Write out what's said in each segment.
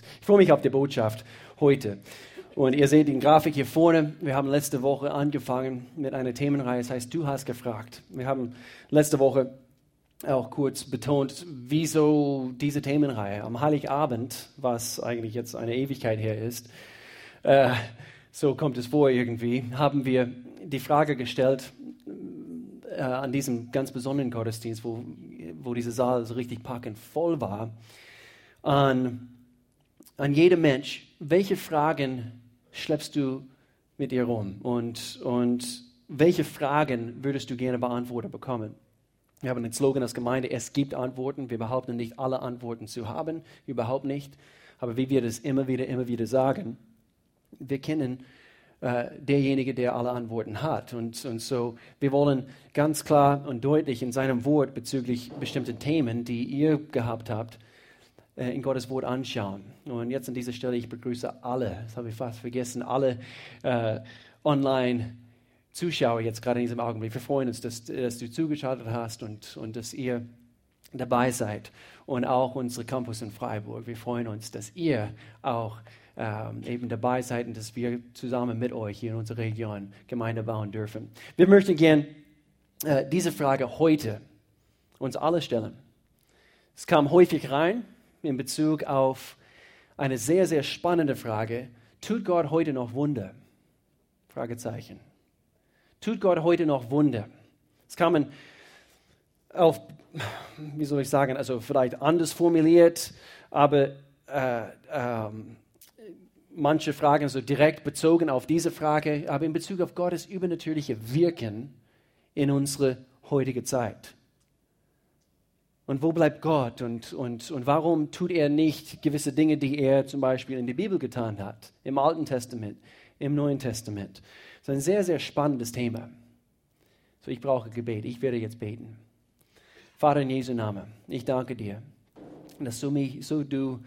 Und ich freue mich auf die Botschaft heute. Und ihr seht die Grafik hier vorne. Wir haben letzte Woche angefangen mit einer Themenreihe, das heißt, du hast gefragt. Wir haben letzte Woche auch kurz betont, wieso diese Themenreihe. Am Heiligabend, was eigentlich jetzt eine Ewigkeit her ist, äh, so kommt es vor irgendwie, haben wir die Frage gestellt, äh, an diesem ganz besonderen Gottesdienst, wo, wo dieser Saal so richtig packend voll war, an, an jedem Mensch, welche Fragen schleppst du mit dir rum und, und welche Fragen würdest du gerne beantwortet bekommen? Wir haben den Slogan als Gemeinde, es gibt Antworten. Wir behaupten nicht, alle Antworten zu haben, überhaupt nicht. Aber wie wir das immer wieder, immer wieder sagen, wir kennen äh, derjenige, der alle Antworten hat. Und, und so, wir wollen ganz klar und deutlich in seinem Wort bezüglich bestimmter Themen, die ihr gehabt habt, in Gottes Wort anschauen. Und jetzt an dieser Stelle, ich begrüße alle, das habe ich fast vergessen, alle äh, online Zuschauer jetzt gerade in diesem Augenblick. Wir freuen uns, dass, dass du zugeschaltet hast und, und dass ihr dabei seid. Und auch unsere Campus in Freiburg. Wir freuen uns, dass ihr auch ähm, eben dabei seid und dass wir zusammen mit euch hier in unserer Region Gemeinde bauen dürfen. Wir möchten gerne äh, diese Frage heute uns alle stellen. Es kam häufig rein in Bezug auf eine sehr, sehr spannende Frage. Tut Gott heute noch Wunder? Fragezeichen. Tut Gott heute noch Wunder? Es kamen auf, wie soll ich sagen, also vielleicht anders formuliert, aber äh, ähm, manche Fragen so direkt bezogen auf diese Frage, aber in Bezug auf Gottes übernatürliche Wirken in unsere heutige Zeit. Und wo bleibt Gott und, und, und warum tut er nicht gewisse Dinge, die er zum Beispiel in der Bibel getan hat, im Alten Testament, im Neuen Testament? Das ist ein sehr, sehr spannendes Thema. So, ich brauche Gebet. Ich werde jetzt beten. Vater in Jesu Namen, ich danke dir, dass du mich, so du,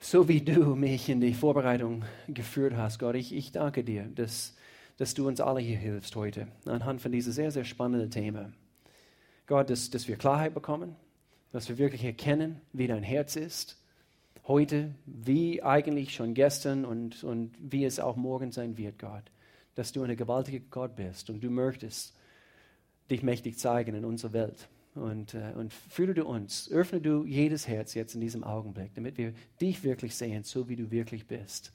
so wie du mich in die Vorbereitung geführt hast, Gott, ich, ich danke dir, dass, dass du uns alle hier hilfst heute anhand von diesem sehr, sehr spannenden Thema. Gott, dass, dass wir Klarheit bekommen, dass wir wirklich erkennen, wie dein Herz ist, heute, wie eigentlich schon gestern und, und wie es auch morgen sein wird, Gott. Dass du ein gewaltiger Gott bist und du möchtest dich mächtig zeigen in unserer Welt. Und, äh, und führe du uns, öffne du jedes Herz jetzt in diesem Augenblick, damit wir dich wirklich sehen, so wie du wirklich bist.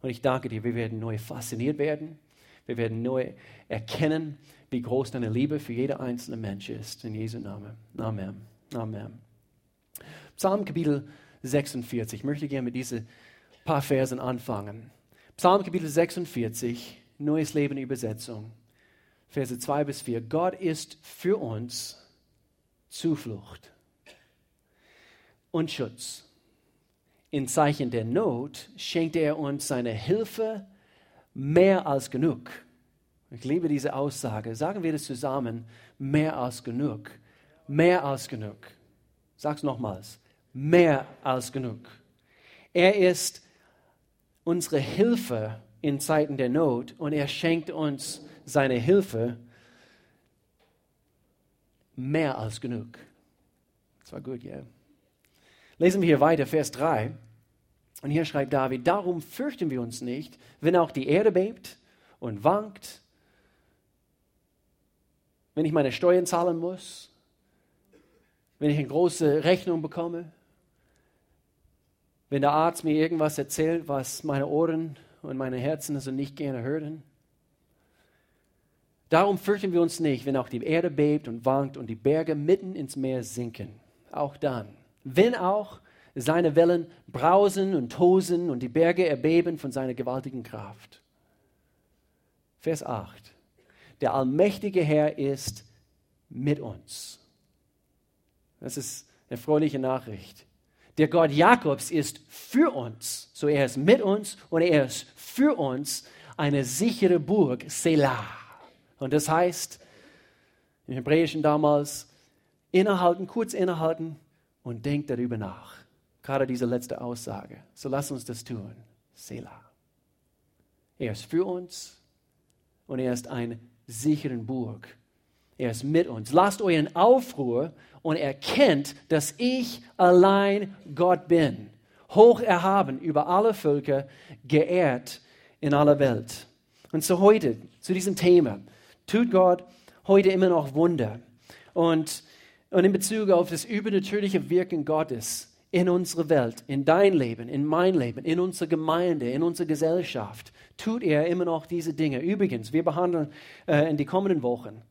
Und ich danke dir, wir werden neu fasziniert werden, wir werden neu erkennen, wie groß deine Liebe für jeder einzelne Mensch ist. In Jesu Namen. Amen. Amen. Psalm Kapitel 46. Ich möchte gerne mit diesen paar Versen anfangen. Psalm Kapitel 46, Neues Leben Übersetzung. Verse 2 bis 4. Gott ist für uns Zuflucht und Schutz. In Zeichen der Not schenkt er uns seine Hilfe mehr als genug. Ich liebe diese Aussage. Sagen wir das zusammen. Mehr als genug. Mehr als genug. Sag's nochmals. Mehr als genug. Er ist unsere Hilfe in Zeiten der Not und er schenkt uns seine Hilfe mehr als genug. Das war gut, ja. Lesen wir hier weiter, Vers 3. Und hier schreibt David, darum fürchten wir uns nicht, wenn auch die Erde bebt und wankt wenn ich meine Steuern zahlen muss, wenn ich eine große Rechnung bekomme, wenn der Arzt mir irgendwas erzählt, was meine Ohren und meine Herzen also nicht gerne hören. Darum fürchten wir uns nicht, wenn auch die Erde bebt und wankt und die Berge mitten ins Meer sinken. Auch dann, wenn auch seine Wellen brausen und tosen und die Berge erbeben von seiner gewaltigen Kraft. Vers 8 der allmächtige Herr ist mit uns. Das ist eine freuliche Nachricht. Der Gott Jakobs ist für uns. So er ist mit uns und er ist für uns eine sichere Burg, Selah. Und das heißt, im Hebräischen damals, innehalten, kurz innehalten und denkt darüber nach. Gerade diese letzte Aussage. So lass uns das tun. Selah. Er ist für uns und er ist ein sicheren Burg. Er ist mit uns. Lasst euren Aufruhr und erkennt, dass ich allein Gott bin. hoch erhaben, über alle Völker, geehrt in aller Welt. Und so heute, zu diesem Thema, tut Gott heute immer noch Wunder. Und, und in Bezug auf das übernatürliche Wirken Gottes in unserer Welt, in dein Leben, in mein Leben, in unserer Gemeinde, in unserer Gesellschaft, tut er immer noch diese Dinge. Übrigens, wir behandeln äh, in die kommenden Wochen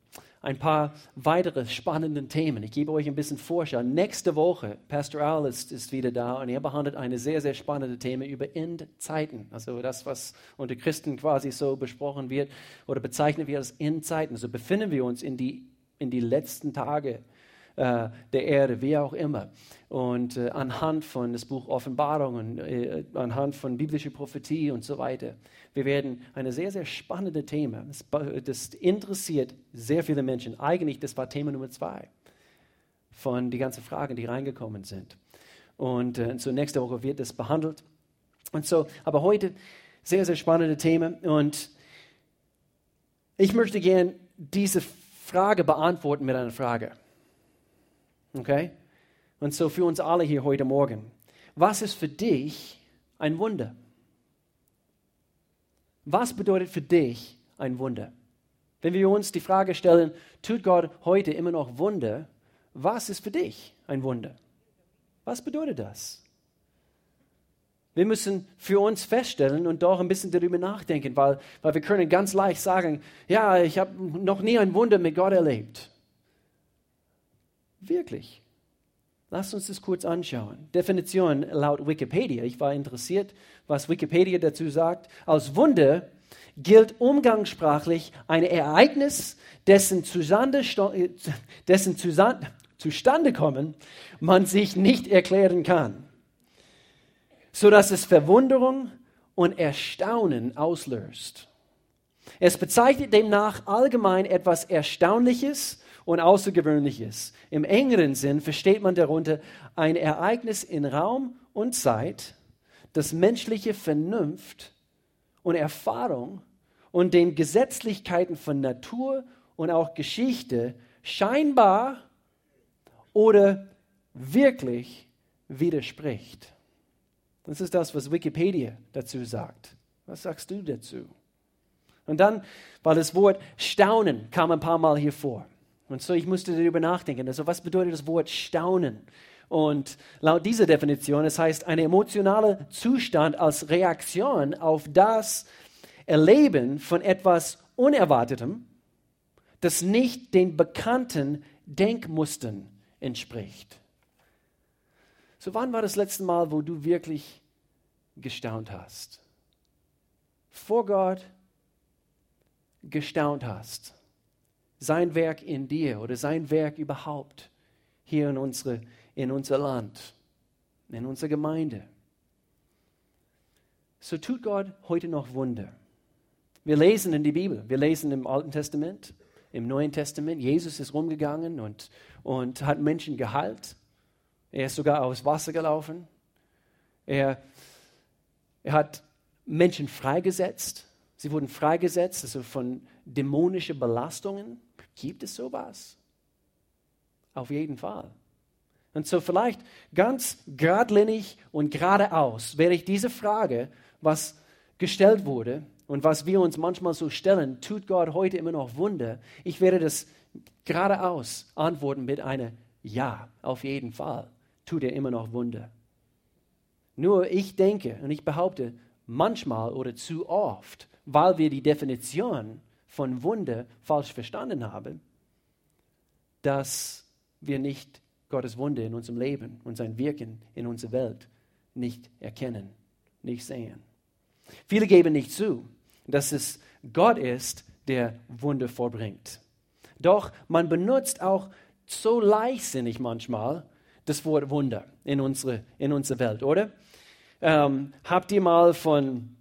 ein paar weitere spannende Themen. Ich gebe euch ein bisschen Vorschau. Nächste Woche, Pastor Al ist, wieder da und er behandelt eine sehr, sehr spannende Thema über Endzeiten. Also das, was unter Christen quasi so besprochen wird oder bezeichnet wird als Endzeiten. So befinden wir uns in die, in die letzten Tage äh, der Erde, wie auch immer. Und äh, anhand von das Buch Offenbarung und äh, anhand von biblischer Prophetie und so weiter. Wir werden ein sehr, sehr spannendes Thema. Das, das interessiert sehr viele Menschen. Eigentlich, das war Thema Nummer zwei von den ganzen Fragen, die reingekommen sind. Und äh, so nächste Woche wird das behandelt. Und so, aber heute sehr, sehr spannende Thema. Und ich möchte gerne diese Frage beantworten mit einer Frage. Okay? Und so für uns alle hier heute Morgen. Was ist für dich ein Wunder? Was bedeutet für dich ein Wunder? Wenn wir uns die Frage stellen, tut Gott heute immer noch Wunder? Was ist für dich ein Wunder? Was bedeutet das? Wir müssen für uns feststellen und doch ein bisschen darüber nachdenken, weil, weil wir können ganz leicht sagen, ja, ich habe noch nie ein Wunder mit Gott erlebt. Wirklich. Lasst uns das kurz anschauen. Definition laut Wikipedia. Ich war interessiert, was Wikipedia dazu sagt. Als Wunder gilt umgangssprachlich ein Ereignis, dessen, Zustande, dessen Zustandekommen man sich nicht erklären kann, sodass es Verwunderung und Erstaunen auslöst. Es bezeichnet demnach allgemein etwas Erstaunliches, und Außergewöhnliches. Im engeren Sinn versteht man darunter ein Ereignis in Raum und Zeit, das menschliche Vernunft und Erfahrung und den Gesetzlichkeiten von Natur und auch Geschichte scheinbar oder wirklich widerspricht. Das ist das, was Wikipedia dazu sagt. Was sagst du dazu? Und dann, weil das Wort Staunen kam ein paar Mal hier vor. Und so, ich musste darüber nachdenken. Also, was bedeutet das Wort Staunen? Und laut dieser Definition, es heißt ein emotionaler Zustand als Reaktion auf das Erleben von etwas Unerwartetem, das nicht den bekannten Denkmustern entspricht. So, wann war das letzte Mal, wo du wirklich gestaunt hast? Vor Gott gestaunt hast sein Werk in dir oder sein Werk überhaupt hier in, unsere, in unser Land, in unserer Gemeinde. So tut Gott heute noch Wunder. Wir lesen in die Bibel, wir lesen im Alten Testament, im Neuen Testament, Jesus ist rumgegangen und, und hat Menschen geheilt. Er ist sogar aufs Wasser gelaufen. Er, er hat Menschen freigesetzt. Sie wurden freigesetzt also von dämonischen Belastungen. Gibt es sowas? Auf jeden Fall. Und so vielleicht ganz geradlinig und geradeaus werde ich diese Frage, was gestellt wurde und was wir uns manchmal so stellen, tut Gott heute immer noch Wunder? Ich werde das geradeaus antworten mit einer Ja, auf jeden Fall tut er immer noch Wunder. Nur ich denke und ich behaupte, manchmal oder zu oft, weil wir die Definition von Wunder falsch verstanden haben, dass wir nicht Gottes Wunder in unserem Leben und sein Wirken in unserer Welt nicht erkennen, nicht sehen. Viele geben nicht zu, dass es Gott ist, der Wunder vorbringt. Doch man benutzt auch so leichtsinnig manchmal das Wort Wunder in unsere, in unsere Welt, oder? Ähm, habt ihr mal von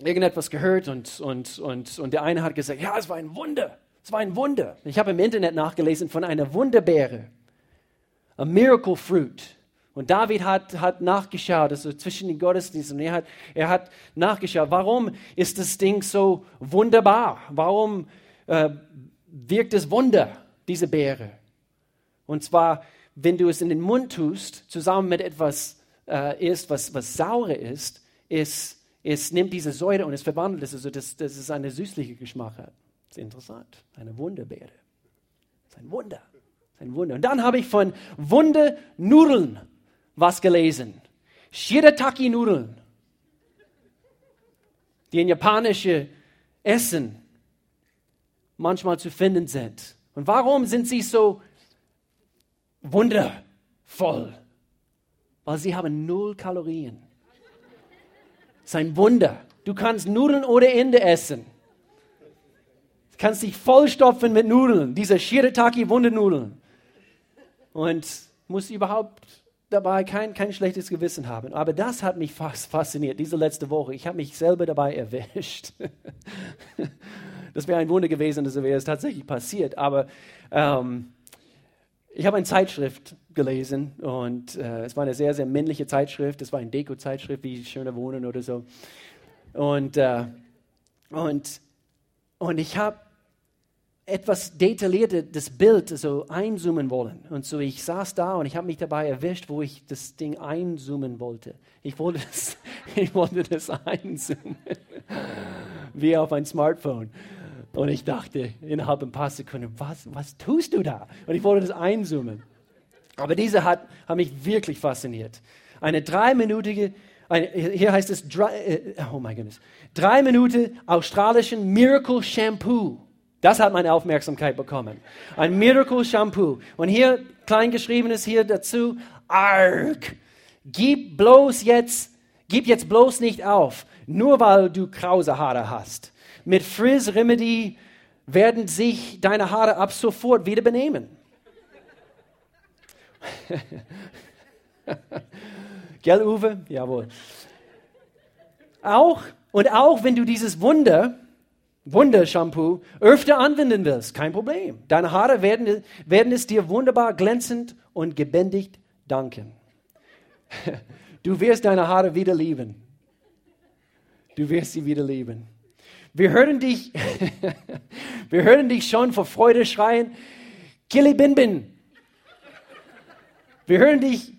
irgendetwas gehört und, und, und, und der eine hat gesagt, ja, es war ein Wunder, es war ein Wunder. Ich habe im Internet nachgelesen von einer Wunderbeere, a miracle fruit. Und David hat, hat nachgeschaut, also zwischen den Gottesdiensten, er hat, er hat nachgeschaut, warum ist das Ding so wunderbar? Warum äh, wirkt es Wunder, diese Beere? Und zwar, wenn du es in den Mund tust, zusammen mit etwas äh, ist, was, was sauer ist, ist, es nimmt diese Säure und es verwandelt es, also dass, dass es einen süßlichen Geschmack hat. Das ist interessant. Eine Wunderbeere. Das ist ein Wunder. Das ist ein Wunder. Und dann habe ich von Wundernudeln was gelesen. Shirataki-Nudeln, die in japanische Essen manchmal zu finden sind. Und warum sind sie so wundervoll? Weil sie haben null Kalorien. Das ist ein Wunder. Du kannst Nudeln ohne Ende essen. Du kannst dich vollstopfen mit Nudeln, diese Shirataki Wundernudeln. Und musst überhaupt dabei kein, kein schlechtes Gewissen haben. Aber das hat mich fast fasziniert, diese letzte Woche. Ich habe mich selber dabei erwischt. das wäre ein Wunder gewesen, das wäre es tatsächlich passiert. Aber ähm, ich habe eine Zeitschrift gelesen und äh, es war eine sehr, sehr männliche Zeitschrift. Es war eine Deko-Zeitschrift wie Schöne Wohnen oder so. Und, äh, und, und ich habe etwas detaillierter das Bild so einzoomen wollen. Und so ich saß da und ich habe mich dabei erwischt, wo ich das Ding einzoomen wollte. Ich wollte das, ich wollte das einzoomen, wie auf ein Smartphone. Und ich dachte innerhalb ein paar Sekunden, was, was tust du da? Und ich wollte das einzoomen. Aber diese hat, hat mich wirklich fasziniert. Eine dreiminütige, eine, hier heißt es, drei, oh mein Gott, drei Minuten australischen Miracle Shampoo. Das hat meine Aufmerksamkeit bekommen. Ein Miracle Shampoo. Und hier klein geschrieben ist hier dazu, arg. Gib bloß jetzt, gib jetzt bloß nicht auf, nur weil du krause Haare hast. Mit Frizz Remedy werden sich deine Haare ab sofort wieder benehmen. Gell, Uwe? Jawohl. Auch, und auch wenn du dieses Wunder Wundershampoo öfter anwenden willst, kein Problem. Deine Haare werden, werden es dir wunderbar glänzend und gebändigt danken. Du wirst deine Haare wieder lieben. Du wirst sie wieder lieben. Wir hören dich, wir hören dich schon vor Freude schreien, Kili Bin Bin. Wir hören dich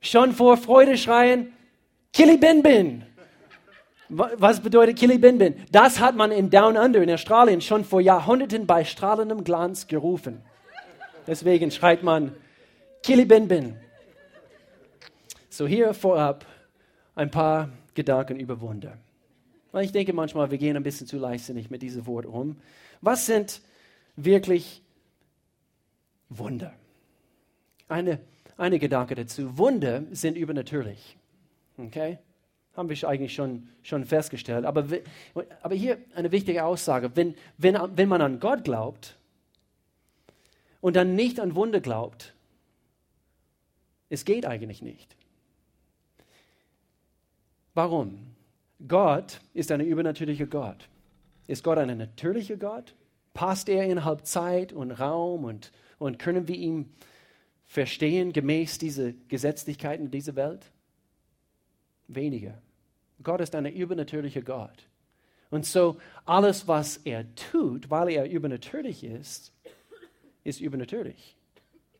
schon vor Freude schreien, Kili Bin Bin. Was bedeutet Kilibinbin? Das hat man in Down Under in Australien schon vor Jahrhunderten bei strahlendem Glanz gerufen. Deswegen schreit man Kilibinbin. So hier vorab ein paar Gedanken über Wunder. Weil ich denke manchmal, wir gehen ein bisschen zu leichtsinnig mit diesem Wort um. Was sind wirklich Wunder? Eine, eine Gedanke dazu. Wunder sind übernatürlich. Okay? haben wir eigentlich schon, schon festgestellt. Aber, aber hier eine wichtige Aussage. Wenn, wenn, wenn man an Gott glaubt und dann nicht an Wunder glaubt, es geht eigentlich nicht. Warum? Gott ist ein übernatürlicher Gott. Ist Gott ein natürlicher Gott? Passt er innerhalb Zeit und Raum und, und können wir ihn verstehen gemäß dieser Gesetzlichkeiten dieser Welt? Weniger. Gott ist ein übernatürlicher Gott. Und so alles, was er tut, weil er übernatürlich ist, ist übernatürlich.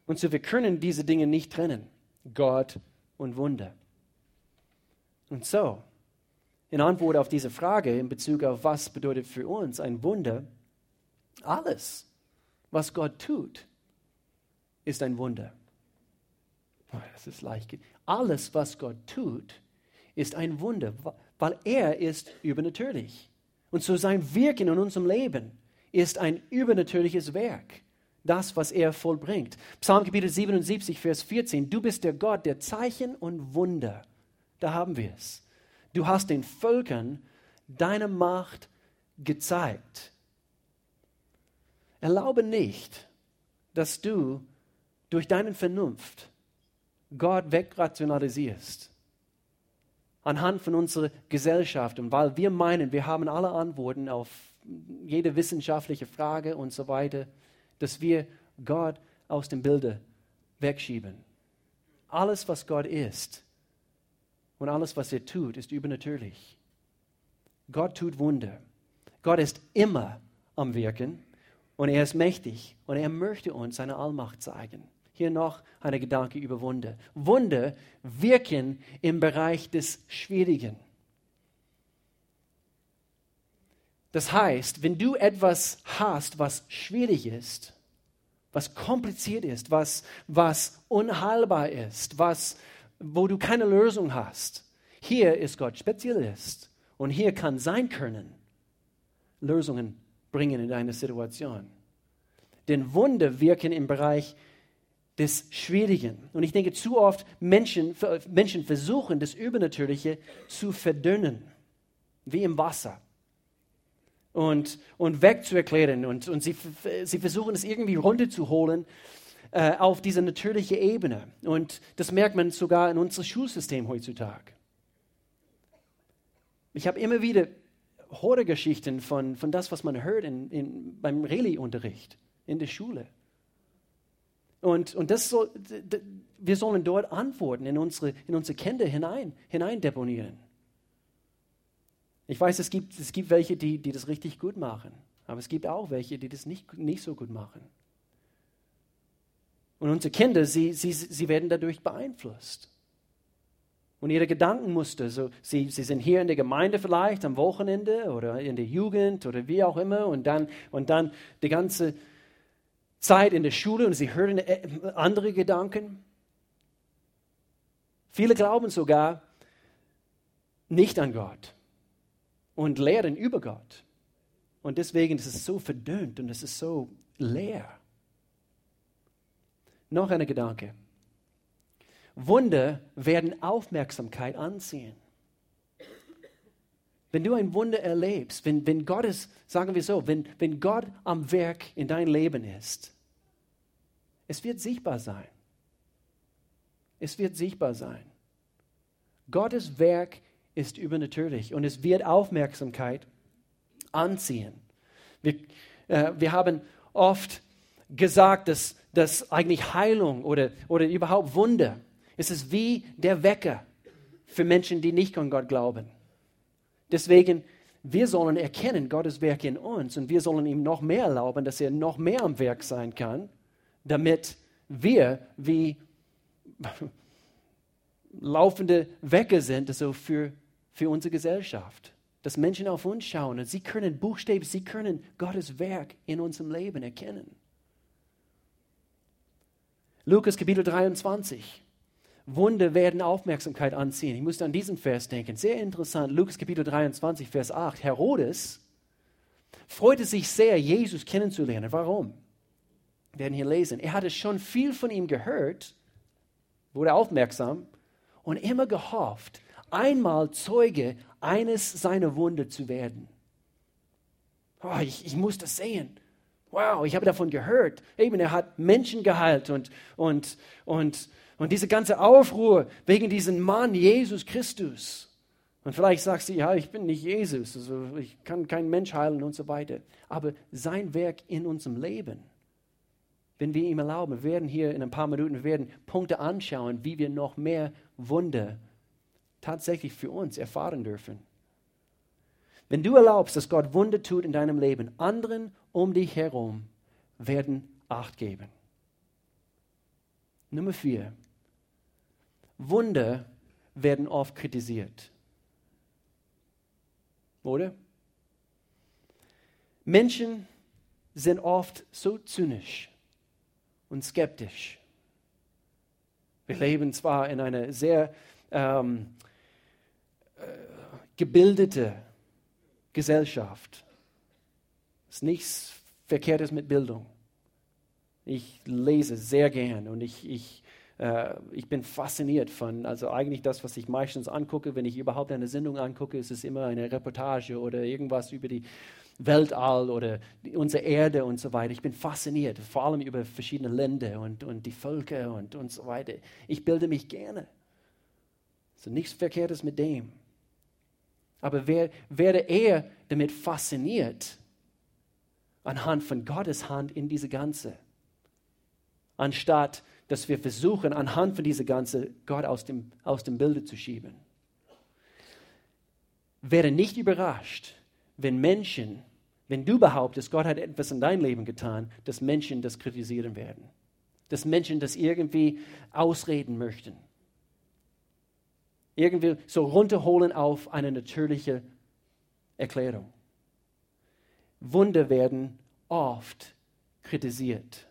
Und so wir können diese Dinge nicht trennen, Gott und Wunder. Und so, in Antwort auf diese Frage in Bezug auf was bedeutet für uns ein Wunder, alles, was Gott tut, ist ein Wunder. Das ist leicht. Alles, was Gott tut, ist ein Wunder, weil er ist übernatürlich. Und so sein Wirken in unserem Leben ist ein übernatürliches Werk. Das, was er vollbringt. Psalm Kapitel 77, Vers 14. Du bist der Gott der Zeichen und Wunder. Da haben wir es. Du hast den Völkern deine Macht gezeigt. Erlaube nicht, dass du durch deine Vernunft Gott wegrationalisierst anhand von unserer Gesellschaft und weil wir meinen, wir haben alle Antworten auf jede wissenschaftliche Frage und so weiter, dass wir Gott aus dem Bilde wegschieben. Alles, was Gott ist und alles, was er tut, ist übernatürlich. Gott tut Wunder. Gott ist immer am Wirken und er ist mächtig und er möchte uns seine Allmacht zeigen. hier noch ein Gedanke über Wunder. Wunder wirken im Bereich des Schwierigen. Das heißt, wenn du etwas hast, was schwierig ist, was kompliziert ist, was, was unheilbar ist, was, wo du keine Lösung hast, hier ist Gott Spezialist und hier kann sein Können Lösungen bringen in deine Situation. Denn Wunder wirken im Bereich des Schwierigen. Und ich denke, zu oft Menschen, Menschen versuchen, das Übernatürliche zu verdünnen, wie im Wasser und, und wegzuerklären. Und, und sie, sie versuchen es irgendwie runterzuholen äh, auf diese natürliche Ebene. Und das merkt man sogar in unserem Schulsystem heutzutage. Ich habe immer wieder Horrorgeschichten von, von das, was man hört in, in, beim Reli-Unterricht in der Schule. Und, und das soll, wir sollen dort Antworten in unsere, in unsere Kinder hinein, hinein deponieren. Ich weiß, es gibt, es gibt welche, die, die das richtig gut machen. Aber es gibt auch welche, die das nicht, nicht so gut machen. Und unsere Kinder, sie, sie, sie werden dadurch beeinflusst. Und ihre Gedankenmuster, so, sie, sie sind hier in der Gemeinde vielleicht am Wochenende oder in der Jugend oder wie auch immer und dann, und dann die ganze Zeit in der Schule und sie hören äh, andere Gedanken. Viele glauben sogar nicht an Gott und lehren über Gott. Und deswegen ist es so verdünnt und es ist so leer. Noch ein Gedanke. Wunder werden Aufmerksamkeit anziehen. Wenn du ein Wunder erlebst, wenn, wenn Gott ist, sagen wir so, wenn, wenn Gott am Werk in dein Leben ist, es wird sichtbar sein. Es wird sichtbar sein. Gottes Werk ist übernatürlich und es wird Aufmerksamkeit anziehen. Wir, äh, wir haben oft gesagt, dass, dass eigentlich Heilung oder, oder überhaupt Wunder, es ist wie der Wecker für Menschen, die nicht an Gott glauben. Deswegen, wir sollen erkennen Gottes Werk in uns und wir sollen ihm noch mehr erlauben, dass er noch mehr am Werk sein kann, damit wir wie laufende Wecker sind, also für für unsere Gesellschaft. Dass Menschen auf uns schauen und sie können buchstäblich, sie können Gottes Werk in unserem Leben erkennen. Lukas Kapitel 23. Wunder werden Aufmerksamkeit anziehen. Ich musste an diesen Vers denken. Sehr interessant. Lukas Kapitel 23, Vers 8. Herodes freute sich sehr, Jesus kennenzulernen. Warum? Wir werden hier lesen. Er hatte schon viel von ihm gehört, wurde aufmerksam und immer gehofft, einmal Zeuge eines seiner Wunder zu werden. Oh, ich, ich muss das sehen. Wow, ich habe davon gehört. Eben, er hat Menschen geheilt und, und, und, und diese ganze Aufruhr wegen diesem Mann, Jesus Christus. Und vielleicht sagst du, ja, ich bin nicht Jesus, also ich kann keinen Mensch heilen und so weiter. Aber sein Werk in unserem Leben, wenn wir ihm erlauben, wir werden hier in ein paar Minuten, werden Punkte anschauen, wie wir noch mehr Wunder tatsächlich für uns erfahren dürfen. Wenn du erlaubst, dass Gott Wunder tut in deinem Leben, anderen um dich herum werden Acht geben. Nummer vier. Wunder werden oft kritisiert. Oder? Menschen sind oft so zynisch und skeptisch. Wir leben zwar in einer sehr ähm, gebildete Gesellschaft. Es ist nichts Verkehrtes mit Bildung. Ich lese sehr gern und ich, ich, äh, ich bin fasziniert von, also eigentlich das, was ich meistens angucke, wenn ich überhaupt eine Sendung angucke, ist es immer eine Reportage oder irgendwas über die Weltall oder die, unsere Erde und so weiter. Ich bin fasziniert, vor allem über verschiedene Länder und, und die Völker und, und so weiter. Ich bilde mich gerne. Also nichts Verkehrtes mit dem. Aber wer, werde eher damit fasziniert, anhand von Gottes Hand in diese Ganze, anstatt dass wir versuchen, anhand von dieser Ganze Gott aus dem, aus dem Bilde zu schieben. Werde nicht überrascht, wenn Menschen, wenn du behauptest, Gott hat etwas in dein Leben getan, dass Menschen das kritisieren werden. dass Menschen das irgendwie ausreden möchten. Irgendwie so runterholen auf eine natürliche Erklärung. Wunder werden oft kritisiert.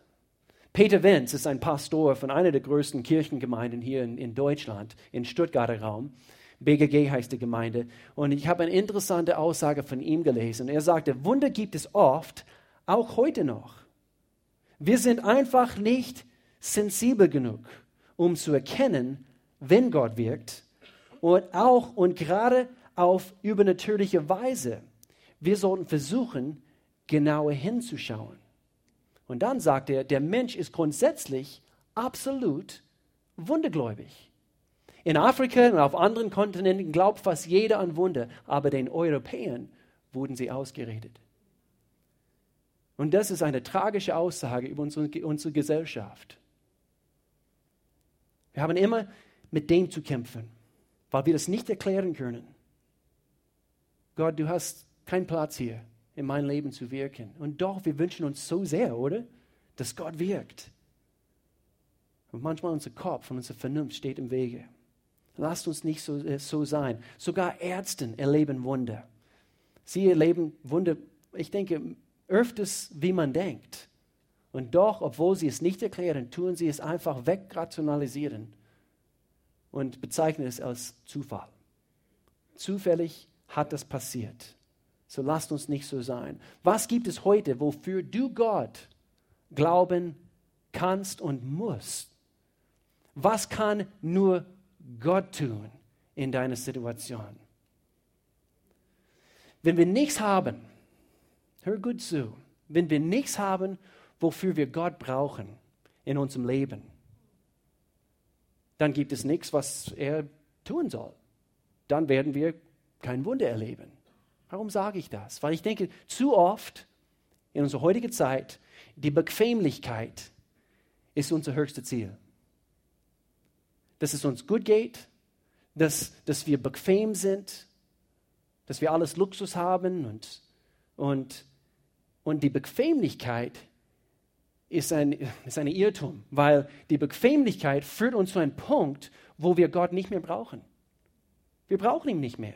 Peter Wenz ist ein Pastor von einer der größten Kirchengemeinden hier in, in Deutschland, im Stuttgarter Raum. BGG heißt die Gemeinde. Und ich habe eine interessante Aussage von ihm gelesen. Er sagte, Wunder gibt es oft, auch heute noch. Wir sind einfach nicht sensibel genug, um zu erkennen, wenn Gott wirkt und auch und gerade auf übernatürliche Weise. Wir sollten versuchen, genauer hinzuschauen. Und dann sagt er, der Mensch ist grundsätzlich absolut wundergläubig. In Afrika und auf anderen Kontinenten glaubt fast jeder an Wunder, aber den Europäern wurden sie ausgeredet. Und das ist eine tragische Aussage über unsere, unsere Gesellschaft. Wir haben immer mit dem zu kämpfen, weil wir das nicht erklären können. Gott, du hast keinen Platz hier in mein Leben zu wirken. Und doch, wir wünschen uns so sehr, oder? Dass Gott wirkt. Und manchmal unser Kopf und unsere Vernunft steht im Wege. Lasst uns nicht so, äh, so sein. Sogar Ärzte erleben Wunder. Sie erleben Wunder, ich denke, öfters, wie man denkt. Und doch, obwohl sie es nicht erklären, tun sie es einfach wegrationalisieren und bezeichnen es als Zufall. Zufällig hat das passiert. So lasst uns nicht so sein. Was gibt es heute, wofür du Gott glauben kannst und musst? Was kann nur Gott tun in deiner Situation? Wenn wir nichts haben, hör gut zu, wenn wir nichts haben, wofür wir Gott brauchen in unserem Leben, dann gibt es nichts, was er tun soll. Dann werden wir kein Wunder erleben. Warum sage ich das? Weil ich denke, zu oft in unserer heutigen Zeit, die Bequemlichkeit ist unser höchstes Ziel. Dass es uns gut geht, dass, dass wir bequem sind, dass wir alles Luxus haben und, und, und die Bequemlichkeit ist ein, ist ein Irrtum, weil die Bequemlichkeit führt uns zu einem Punkt, wo wir Gott nicht mehr brauchen. Wir brauchen ihn nicht mehr.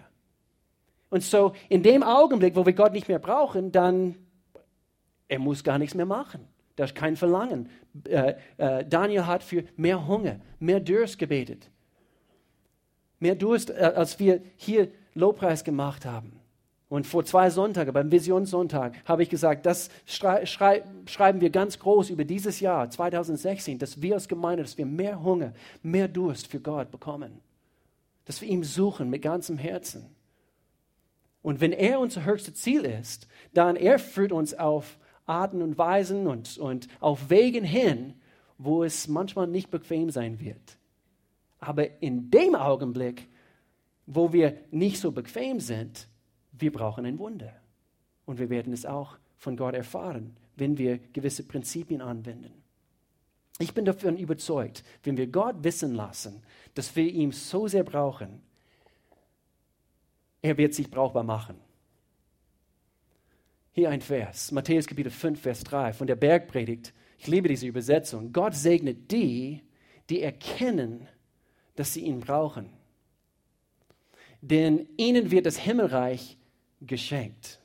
Und so in dem Augenblick, wo wir Gott nicht mehr brauchen, dann, er muss gar nichts mehr machen. Da ist kein Verlangen. Äh, äh, Daniel hat für mehr Hunger, mehr Durst gebetet. Mehr Durst, äh, als wir hier Lobpreis gemacht haben. Und vor zwei Sonntagen, beim Visionssonntag, habe ich gesagt, das schrei schrei schreiben wir ganz groß über dieses Jahr 2016, dass wir als Gemeinde, dass wir mehr Hunger, mehr Durst für Gott bekommen. Dass wir ihn suchen mit ganzem Herzen. Und wenn er unser höchstes Ziel ist, dann er führt uns auf Arten und Weisen und, und auf Wegen hin, wo es manchmal nicht bequem sein wird. Aber in dem Augenblick, wo wir nicht so bequem sind, wir brauchen ein Wunder. Und wir werden es auch von Gott erfahren, wenn wir gewisse Prinzipien anwenden. Ich bin davon überzeugt, wenn wir Gott wissen lassen, dass wir ihn so sehr brauchen, er wird sich brauchbar machen. Hier ein Vers, Matthäus Kapitel 5, Vers 3 von der Bergpredigt. Ich liebe diese Übersetzung. Gott segnet die, die erkennen, dass sie ihn brauchen. Denn ihnen wird das Himmelreich geschenkt.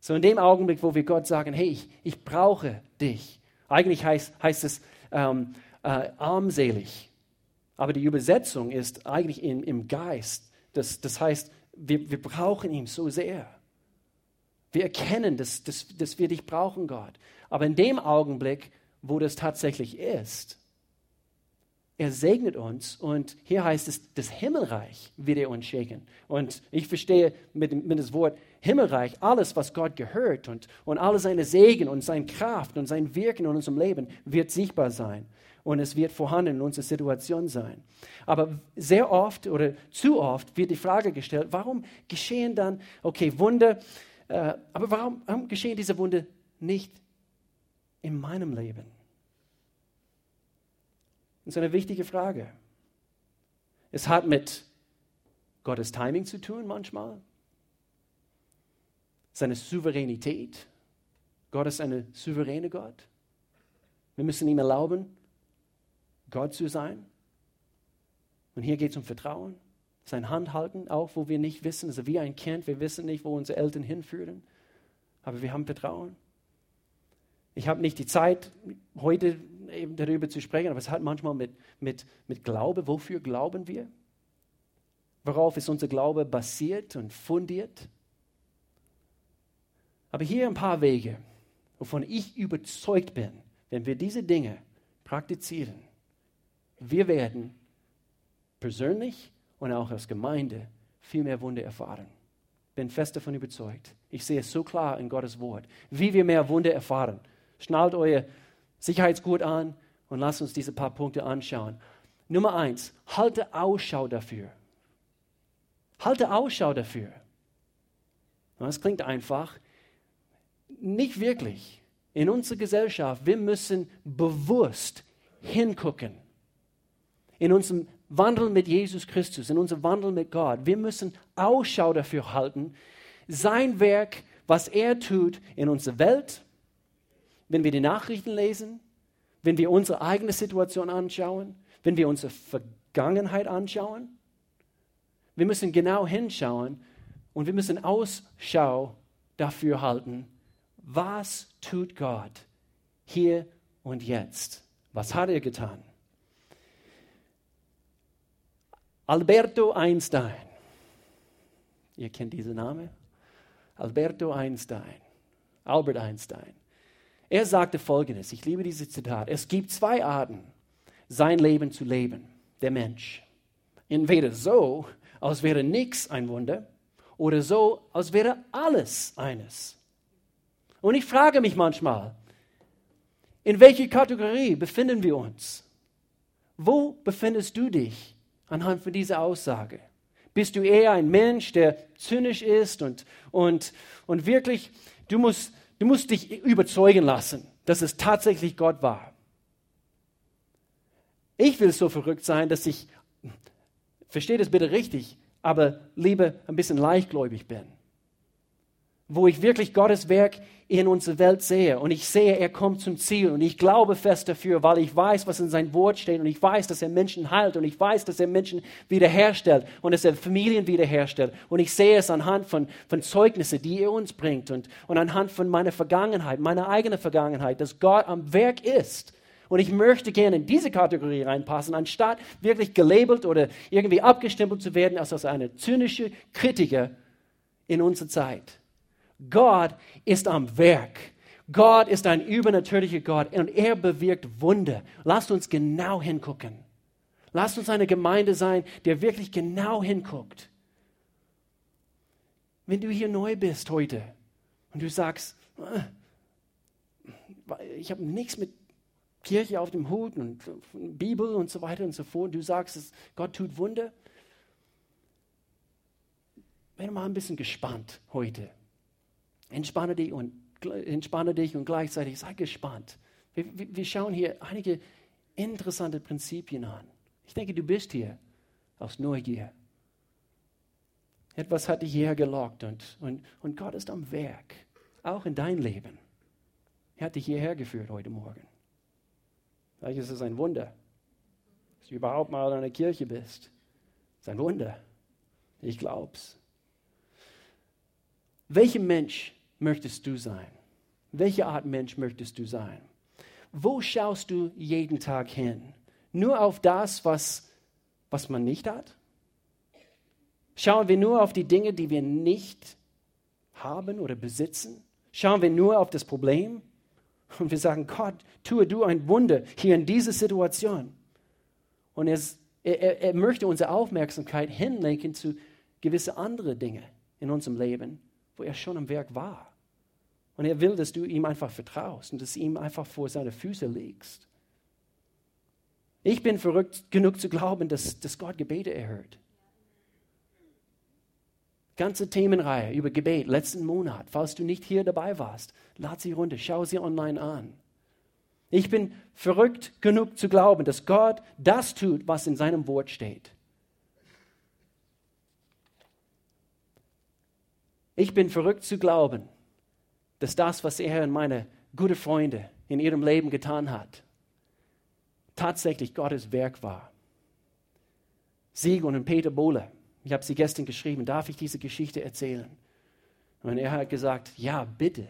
So in dem Augenblick, wo wir Gott sagen, hey, ich, ich brauche dich. Eigentlich heißt, heißt es ähm, äh, armselig. Aber die Übersetzung ist eigentlich in, im Geist. Das, das heißt, wir, wir brauchen ihn so sehr. Wir erkennen, dass, dass, dass wir dich brauchen, Gott. Aber in dem Augenblick, wo das tatsächlich ist, er segnet uns und hier heißt es, das Himmelreich wird er uns schenken. Und ich verstehe mit, mit dem Wort Himmelreich alles, was Gott gehört und, und alle seine Segen und seine Kraft und sein Wirken in unserem Leben wird sichtbar sein und es wird vorhanden in unserer Situation sein. Aber sehr oft oder zu oft wird die Frage gestellt, warum geschehen dann, okay, Wunder, äh, aber warum, warum geschehen diese Wunder nicht in meinem Leben? Das ist eine wichtige Frage. Es hat mit Gottes Timing zu tun manchmal, seine Souveränität. Gott ist ein souveräner Gott. Wir müssen ihm erlauben, Gott zu sein. Und hier geht es um Vertrauen. Sein Hand halten, auch wo wir nicht wissen, also wie ein Kind, wir wissen nicht, wo unsere Eltern hinführen, aber wir haben Vertrauen. Ich habe nicht die Zeit, heute eben darüber zu sprechen, aber es hat manchmal mit, mit, mit Glaube, wofür glauben wir? Worauf ist unser Glaube basiert und fundiert? Aber hier ein paar Wege, wovon ich überzeugt bin, wenn wir diese Dinge praktizieren, wir werden persönlich und auch als Gemeinde viel mehr Wunder erfahren. Bin fest davon überzeugt. Ich sehe es so klar in Gottes Wort, wie wir mehr Wunder erfahren. Schnallt euer Sicherheitsgurt an und lasst uns diese paar Punkte anschauen. Nummer eins, halte Ausschau dafür. Halte Ausschau dafür. Das klingt einfach. Nicht wirklich. In unserer Gesellschaft, wir müssen bewusst hingucken. In unserem Wandel mit Jesus Christus, in unserem Wandel mit Gott. Wir müssen Ausschau dafür halten, sein Werk, was er tut in unserer Welt, wenn wir die Nachrichten lesen, wenn wir unsere eigene Situation anschauen, wenn wir unsere Vergangenheit anschauen. Wir müssen genau hinschauen und wir müssen Ausschau dafür halten, was tut Gott hier und jetzt? Was hat er getan? Alberto Einstein. Ihr kennt diesen Namen? Alberto Einstein. Albert Einstein. Er sagte folgendes, ich liebe dieses Zitat, es gibt zwei Arten, sein Leben zu leben, der Mensch. Entweder so, als wäre nichts ein Wunder, oder so, als wäre alles eines. Und ich frage mich manchmal, in welcher Kategorie befinden wir uns? Wo befindest du dich anhand von dieser Aussage? Bist du eher ein Mensch, der zynisch ist und, und, und wirklich, du musst, du musst dich überzeugen lassen, dass es tatsächlich Gott war? Ich will so verrückt sein, dass ich, verstehe das bitte richtig, aber lieber ein bisschen leichtgläubig bin wo ich wirklich Gottes Werk in unserer Welt sehe. Und ich sehe, er kommt zum Ziel. Und ich glaube fest dafür, weil ich weiß, was in sein Wort steht. Und ich weiß, dass er Menschen heilt. Und ich weiß, dass er Menschen wiederherstellt. Und dass er Familien wiederherstellt. Und ich sehe es anhand von, von Zeugnissen, die er uns bringt. Und, und anhand von meiner Vergangenheit, meiner eigenen Vergangenheit, dass Gott am Werk ist. Und ich möchte gerne in diese Kategorie reinpassen, anstatt wirklich gelabelt oder irgendwie abgestempelt zu werden als eine zynische Kritiker in unserer Zeit. Gott ist am Werk. Gott ist ein übernatürlicher Gott und er bewirkt Wunder. Lasst uns genau hingucken. Lasst uns eine Gemeinde sein, der wirklich genau hinguckt. Wenn du hier neu bist heute und du sagst, äh, ich habe nichts mit Kirche auf dem Hut und Bibel und so weiter und so fort, und du sagst, Gott tut Wunder, werde mal ein bisschen gespannt heute. Entspanne dich und, entspanne dich und gleichzeitig sei gespannt. Wir, wir schauen hier einige interessante Prinzipien an. Ich denke, du bist hier aus Neugier. Etwas hat dich hierher gelockt und, und, und Gott ist am Werk, auch in dein Leben. Er hat dich hierher geführt heute Morgen. Vielleicht ist es ein Wunder, dass du überhaupt mal in einer Kirche bist. Es ist ein Wunder. Ich glaub's. Welcher Mensch möchtest du sein? Welche Art Mensch möchtest du sein? Wo schaust du jeden Tag hin? Nur auf das, was, was man nicht hat? Schauen wir nur auf die Dinge, die wir nicht haben oder besitzen? Schauen wir nur auf das Problem? Und wir sagen, Gott, tue du ein Wunder hier in dieser Situation. Und er, er, er möchte unsere Aufmerksamkeit hinlenken zu gewissen anderen Dingen in unserem Leben, wo er schon am Werk war. Und er will, dass du ihm einfach vertraust und dass ihm einfach vor seine Füße legst. Ich bin verrückt genug zu glauben, dass, dass Gott Gebete erhört. Ganze Themenreihe über Gebet letzten Monat. Falls du nicht hier dabei warst, lad sie runter, schau sie online an. Ich bin verrückt genug zu glauben, dass Gott das tut, was in seinem Wort steht. Ich bin verrückt zu glauben, dass das, was er und meine guten Freunde in ihrem Leben getan hat, tatsächlich Gottes Werk war. Sieg und Peter Bohle, ich habe sie gestern geschrieben, darf ich diese Geschichte erzählen? Und er hat gesagt, ja, bitte,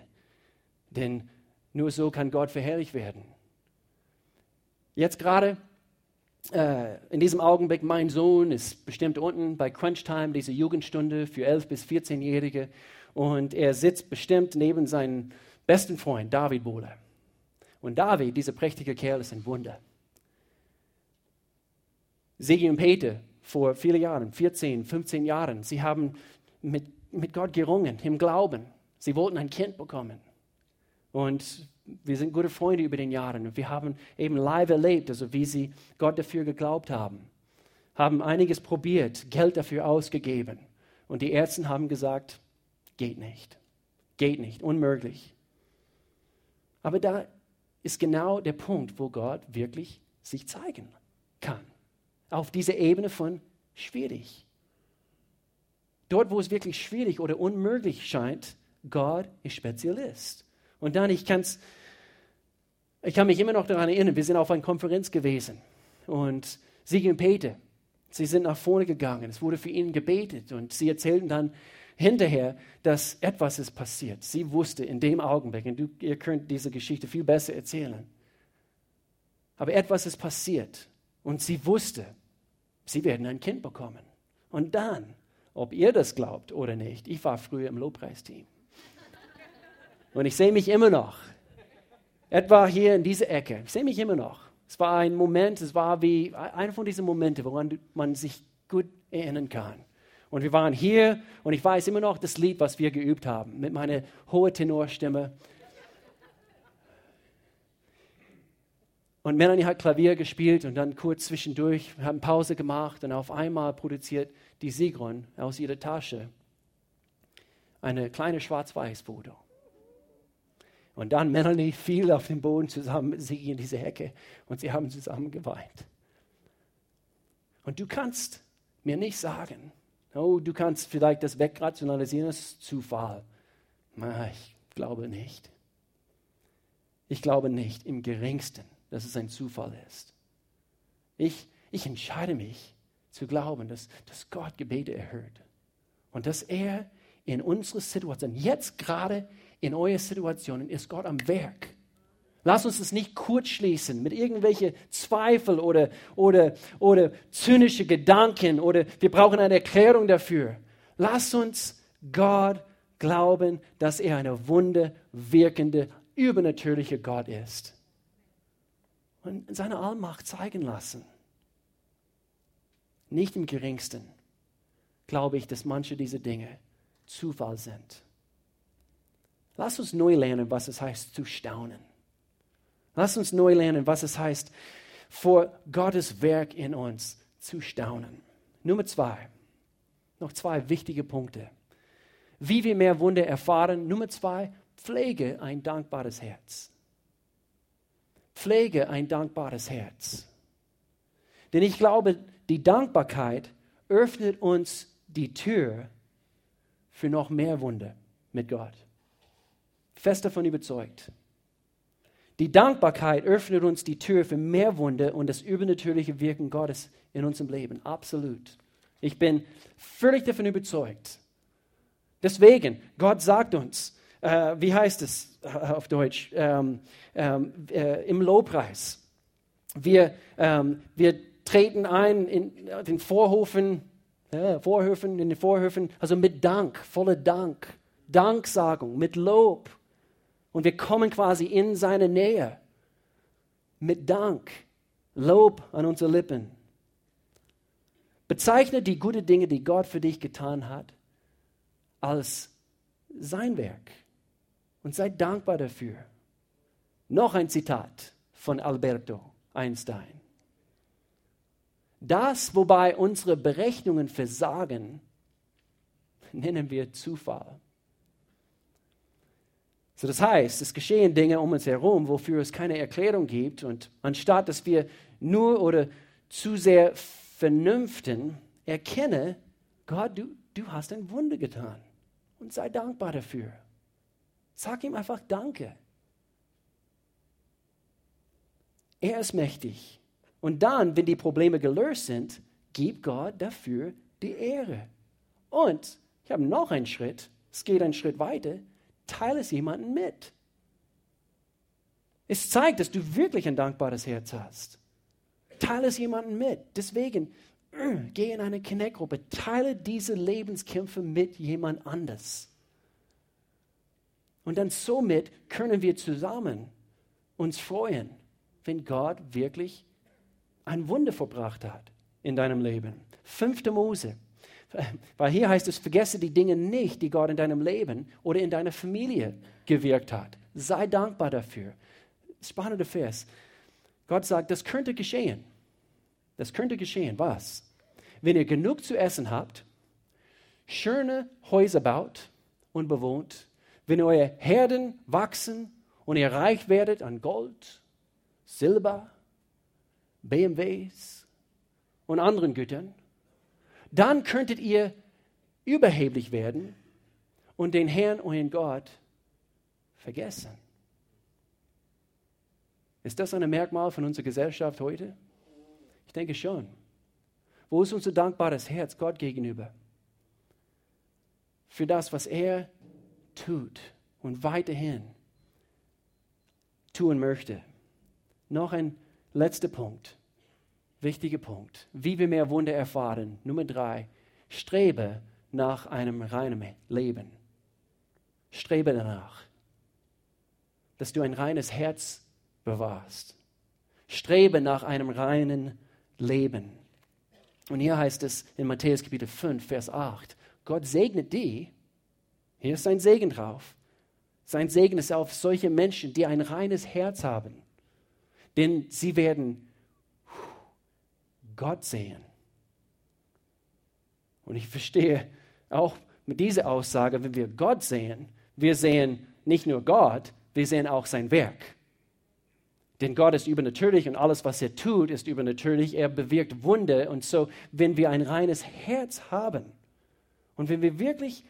denn nur so kann Gott verherrlicht werden. Jetzt gerade äh, in diesem Augenblick, mein Sohn ist bestimmt unten bei Crunchtime, diese Jugendstunde für 11- bis 14-Jährige. Und er sitzt bestimmt neben seinem besten Freund, David Bohle. Und David, dieser prächtige Kerl, ist ein Wunder. Sigi und Peter, vor vielen Jahren, 14, 15 Jahren, sie haben mit, mit Gott gerungen, im Glauben. Sie wollten ein Kind bekommen. Und wir sind gute Freunde über den Jahren und wir haben eben live erlebt, also wie sie Gott dafür geglaubt haben, haben einiges probiert, Geld dafür ausgegeben und die Ärzte haben gesagt, geht nicht, geht nicht, unmöglich. Aber da ist genau der Punkt, wo Gott wirklich sich zeigen kann. Auf dieser Ebene von schwierig. Dort, wo es wirklich schwierig oder unmöglich scheint, Gott ist Spezialist. Und dann, ich kann's, ich kann mich immer noch daran erinnern, wir sind auf einer Konferenz gewesen und Siege und Peter, sie sind nach vorne gegangen, es wurde für ihn gebetet und sie erzählten dann hinterher, dass etwas ist passiert. Sie wusste in dem Augenblick, und du, ihr könnt diese Geschichte viel besser erzählen, aber etwas ist passiert und sie wusste, sie werden ein Kind bekommen. Und dann, ob ihr das glaubt oder nicht, ich war früher im Lobpreisteam. Und ich sehe mich immer noch. Etwa hier in dieser Ecke. Ich sehe mich immer noch. Es war ein Moment, es war wie einer von diesen Momenten, woran man sich gut erinnern kann. Und wir waren hier und ich weiß immer noch das Lied, was wir geübt haben, mit meiner hohen Tenorstimme. Und Melanie hat Klavier gespielt und dann kurz zwischendurch, haben Pause gemacht und auf einmal produziert die Sigrun aus ihrer Tasche eine kleine Schwarz-Weiß-Foto. Und dann Melanie fiel auf den Boden zusammen mit sie in diese Hecke und sie haben zusammen geweint. Und du kannst mir nicht sagen, oh, du kannst vielleicht das wegrationalisieren, das ist Zufall. Na, ich glaube nicht. Ich glaube nicht im geringsten, dass es ein Zufall ist. Ich, ich entscheide mich zu glauben, dass, dass Gott Gebete erhört und dass er in unserer Situation, jetzt gerade in euren Situationen ist Gott am Werk. Lass uns es nicht kurzschließen mit irgendwelchen Zweifel oder, oder, oder zynische Gedanken oder wir brauchen eine Erklärung dafür. Lass uns Gott glauben, dass er eine wunderwirkende, übernatürliche Gott ist. Und seine Allmacht zeigen lassen. Nicht im geringsten glaube ich, dass manche dieser Dinge Zufall sind. Lass uns neu lernen, was es heißt zu staunen. Lass uns neu lernen, was es heißt, vor Gottes Werk in uns zu staunen. Nummer zwei. Noch zwei wichtige Punkte. Wie wir mehr Wunder erfahren. Nummer zwei, pflege ein dankbares Herz. Pflege ein dankbares Herz. Denn ich glaube, die Dankbarkeit öffnet uns die Tür für noch mehr Wunder mit Gott fest davon überzeugt. Die Dankbarkeit öffnet uns die Tür für mehr Wunder und das übernatürliche Wirken Gottes in unserem Leben. Absolut. Ich bin völlig davon überzeugt. Deswegen, Gott sagt uns, äh, wie heißt es äh, auf Deutsch, ähm, ähm, äh, im Lobpreis. Wir, ähm, wir treten ein in den Vorhofen, ja, Vorhöfen, in den Vorhöfen, also mit Dank, voller Dank, Danksagung, mit Lob. Und wir kommen quasi in seine Nähe mit Dank, Lob an unsere Lippen. Bezeichne die guten Dinge, die Gott für dich getan hat, als sein Werk und sei dankbar dafür. Noch ein Zitat von Alberto Einstein. Das, wobei unsere Berechnungen versagen, nennen wir Zufall. So, das heißt, es geschehen Dinge um uns herum, wofür es keine Erklärung gibt. Und anstatt dass wir nur oder zu sehr vernünften, erkenne, Gott, du, du hast ein Wunder getan. Und sei dankbar dafür. Sag ihm einfach Danke. Er ist mächtig, Und dann, wenn die Probleme gelöst sind, gib Gott dafür die Ehre. Und ich habe noch einen Schritt, es geht einen Schritt weiter, teile es jemandem mit. Es zeigt, dass du wirklich ein dankbares Herz hast. Teile es jemandem mit. Deswegen, geh in eine Connect-Gruppe, teile diese Lebenskämpfe mit jemand anders. Und dann somit können wir zusammen uns freuen, wenn Gott wirklich ein Wunder verbracht hat in deinem Leben. Fünfte Mose. Weil hier heißt es, vergesse die Dinge nicht, die Gott in deinem Leben oder in deiner Familie gewirkt hat. Sei dankbar dafür. Spannender Vers. Gott sagt, das könnte geschehen. Das könnte geschehen. Was? Wenn ihr genug zu essen habt, schöne Häuser baut und bewohnt, wenn eure Herden wachsen und ihr reich werdet an Gold, Silber, BMWs und anderen Gütern, dann könntet ihr überheblich werden und den Herrn, euren Gott, vergessen. Ist das ein Merkmal von unserer Gesellschaft heute? Ich denke schon. Wo ist unser dankbares Herz Gott gegenüber? Für das, was er tut und weiterhin tun möchte. Noch ein letzter Punkt, wichtiger Punkt, wie wir mehr Wunder erfahren. Nummer drei, strebe nach einem reinen Leben. Strebe danach, dass du ein reines Herz bewahrst. Strebe nach einem reinen Leben. Und hier heißt es in Matthäus Kapitel 5, Vers 8, Gott segnet die, hier ist sein Segen drauf, sein Segen ist auf solche Menschen, die ein reines Herz haben. Denn sie werden Gott sehen. Und ich verstehe auch mit dieser Aussage, wenn wir Gott sehen, wir sehen nicht nur Gott, wir sehen auch sein Werk. Denn Gott ist übernatürlich und alles, was er tut, ist übernatürlich. Er bewirkt Wunder. Und so, wenn wir ein reines Herz haben und wenn wir wirklich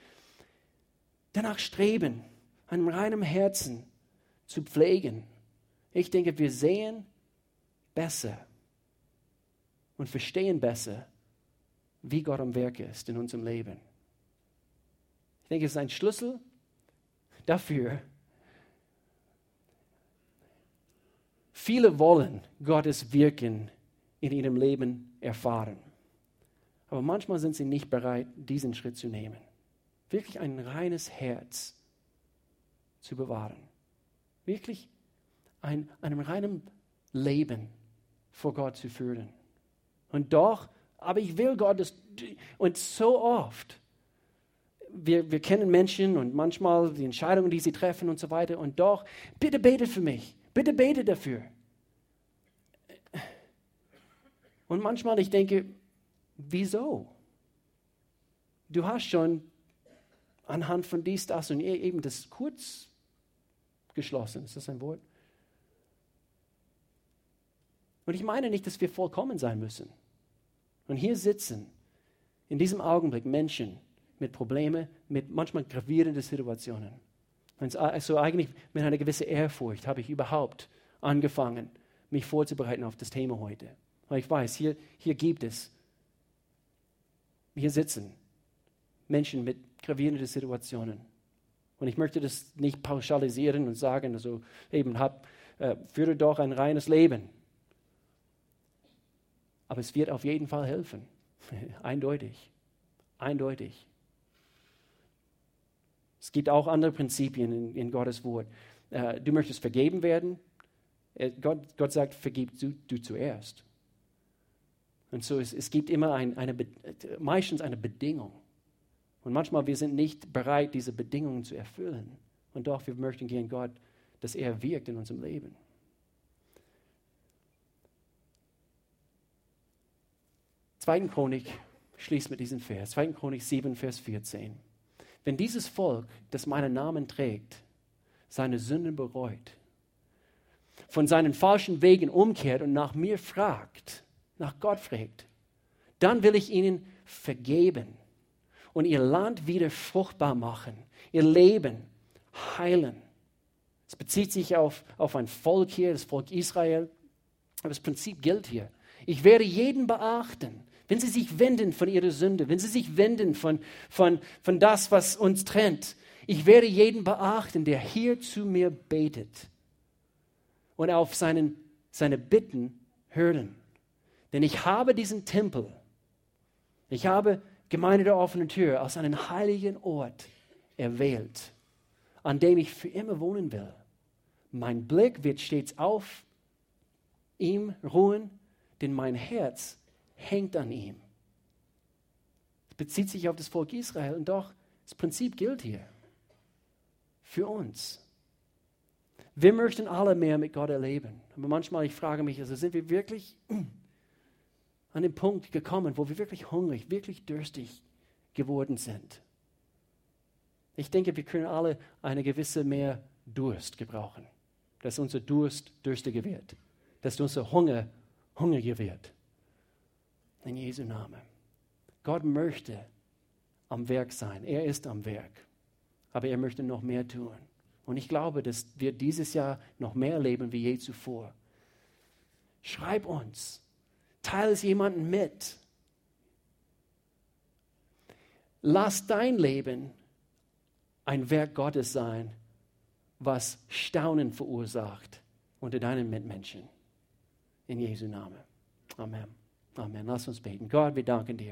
danach streben, einem reinen Herzen zu pflegen, ich denke, wir sehen besser und verstehen besser, wie Gott am Werk ist in unserem Leben. Ich denke, es ist ein Schlüssel dafür, Viele wollen Gottes Wirken in ihrem Leben erfahren. Aber manchmal sind sie nicht bereit, diesen Schritt zu nehmen. Wirklich ein reines Herz zu bewahren. Wirklich ein, einem reinen Leben vor Gott zu führen. Und doch, aber ich will Gott, und so oft, wir, wir kennen Menschen und manchmal die Entscheidungen, die sie treffen und so weiter, und doch, bitte bete für mich. Bitte bete dafür. Und manchmal ich denke, wieso? Du hast schon anhand von dies, das und eben das kurz geschlossen. Ist das ein Wort? Und ich meine nicht, dass wir vollkommen sein müssen. Und hier sitzen in diesem Augenblick Menschen mit Problemen, mit manchmal gravierenden Situationen. Also eigentlich mit einer gewissen Ehrfurcht habe ich überhaupt angefangen, mich vorzubereiten auf das Thema heute. Weil ich weiß, hier, hier gibt es, hier sitzen Menschen mit gravierenden Situationen. Und ich möchte das nicht pauschalisieren und sagen, also eben, hab, äh, führe doch ein reines Leben. Aber es wird auf jeden Fall helfen. Eindeutig. Eindeutig. Es gibt auch andere Prinzipien in, in Gottes Wort. Äh, du möchtest vergeben werden. Äh, Gott, Gott sagt, vergib du, du zuerst. Und so es, es gibt immer ein, eine, meistens eine Bedingung. Und manchmal wir sind nicht bereit, diese Bedingungen zu erfüllen. Und doch, wir möchten gegen Gott, dass er wirkt in unserem Leben. Zweiten Chronik schließt mit diesem Vers. Zweiten Chronik 7, Vers 14. Wenn dieses Volk, das meinen Namen trägt, seine Sünden bereut, von seinen falschen Wegen umkehrt und nach mir fragt, nach Gott fragt, dann will ich ihnen vergeben und ihr Land wieder fruchtbar machen, ihr Leben heilen. Es bezieht sich auf, auf ein Volk hier, das Volk Israel. Aber das Prinzip gilt hier. Ich werde jeden beachten, wenn sie sich wenden von ihrer Sünde, wenn sie sich wenden von, von, von das, was uns trennt. Ich werde jeden beachten, der hier zu mir betet und auf seinen, seine Bitten hören. Denn ich habe diesen Tempel, ich habe Gemeinde der offenen Tür als einen heiligen Ort erwählt, an dem ich für immer wohnen will. Mein Blick wird stets auf ihm ruhen, denn mein Herz hängt an ihm. Es bezieht sich auf das Volk Israel und doch, das Prinzip gilt hier. Für uns. Wir möchten alle mehr mit Gott erleben. Aber manchmal, ich frage mich, also sind wir wirklich an den Punkt gekommen, wo wir wirklich hungrig, wirklich durstig geworden sind? Ich denke, wir können alle eine gewisse mehr Durst gebrauchen, dass unser Durst durstiger wird, dass unser Hunger hungriger wird. In Jesu Namen. Gott möchte am Werk sein. Er ist am Werk. Aber er möchte noch mehr tun. Und ich glaube, dass wir dieses Jahr noch mehr erleben wie je zuvor. Schreib uns. Teile es jemandem mit. Lass dein Leben ein Werk Gottes sein, was Staunen verursacht unter deinen Mitmenschen. In Jesu Namen. Amen. Amen. Lass uns beten. Gott, wir danken dir.